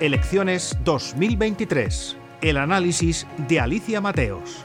Elecciones 2023. El análisis de Alicia Mateos.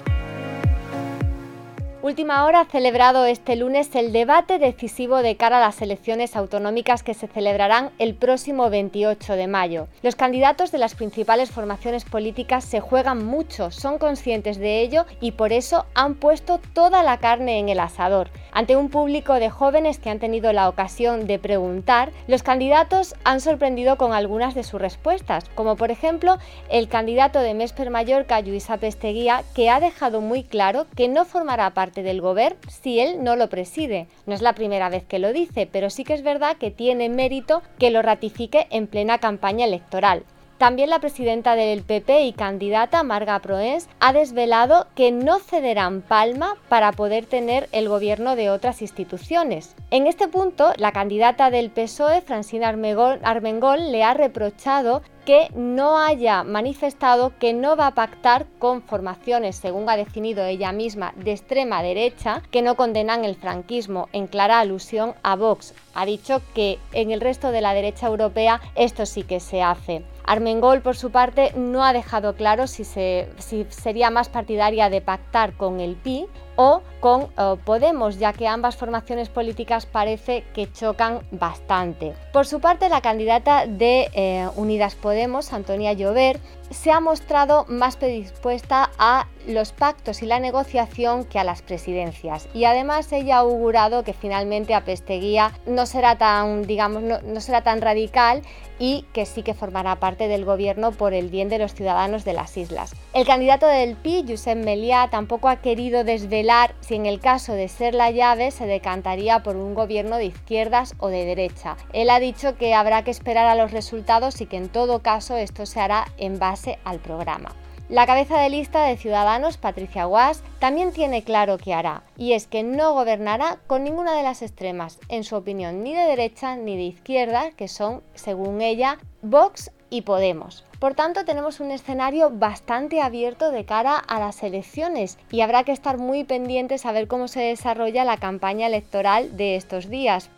Última hora celebrado este lunes el debate decisivo de cara a las elecciones autonómicas que se celebrarán el próximo 28 de mayo. Los candidatos de las principales formaciones políticas se juegan mucho, son conscientes de ello y por eso han puesto toda la carne en el asador. Ante un público de jóvenes que han tenido la ocasión de preguntar, los candidatos han sorprendido con algunas de sus respuestas, como por ejemplo el candidato de Mesper Mallorca, Luisa Pesteguía, que ha dejado muy claro que no formará parte del gobierno si él no lo preside. No es la primera vez que lo dice, pero sí que es verdad que tiene mérito que lo ratifique en plena campaña electoral. También la presidenta del PP y candidata, Marga Proens, ha desvelado que no cederán palma para poder tener el gobierno de otras instituciones. En este punto, la candidata del PSOE, Francina Armengol, le ha reprochado que no haya manifestado que no va a pactar con formaciones, según ha definido ella misma, de extrema derecha, que no condenan el franquismo, en clara alusión a Vox. Ha dicho que en el resto de la derecha europea esto sí que se hace. Armengol, por su parte, no ha dejado claro si, sería más partidaria de pactar con el PI o con eh, Podemos, ya que ambas formaciones políticas parece que chocan bastante. Por su parte, la candidata de eh, Unidas Podemos, Antonia Llover, se ha mostrado más predispuesta a los pactos y la negociación que a las presidencias. Y además ella ha augurado que finalmente a Pesteguía no será tan, digamos, no, será tan radical y que sí que formará del gobierno por el bien de los ciudadanos de las islas. El candidato del PI, Josep Meliá, tampoco ha querido desvelar si en el caso de ser la llave se decantaría por un gobierno de izquierdas o de derecha. Él ha dicho que habrá que esperar a los resultados y que en todo caso esto se hará en base al programa. La cabeza de lista de Ciudadanos, Patricia Guas, también tiene claro qué hará, y es que no gobernará con ninguna de las extremas, en su opinión, ni de derecha ni de izquierda, que son, según ella, Vox y Podemos. Por tanto, tenemos un escenario bastante abierto de cara a las elecciones y habrá que estar muy pendientes a ver cómo se desarrolla la campaña electoral de estos días.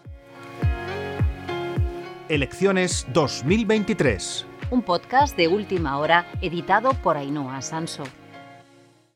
Elecciones 2023 un podcast de última hora editado por Ainhoa Sanso.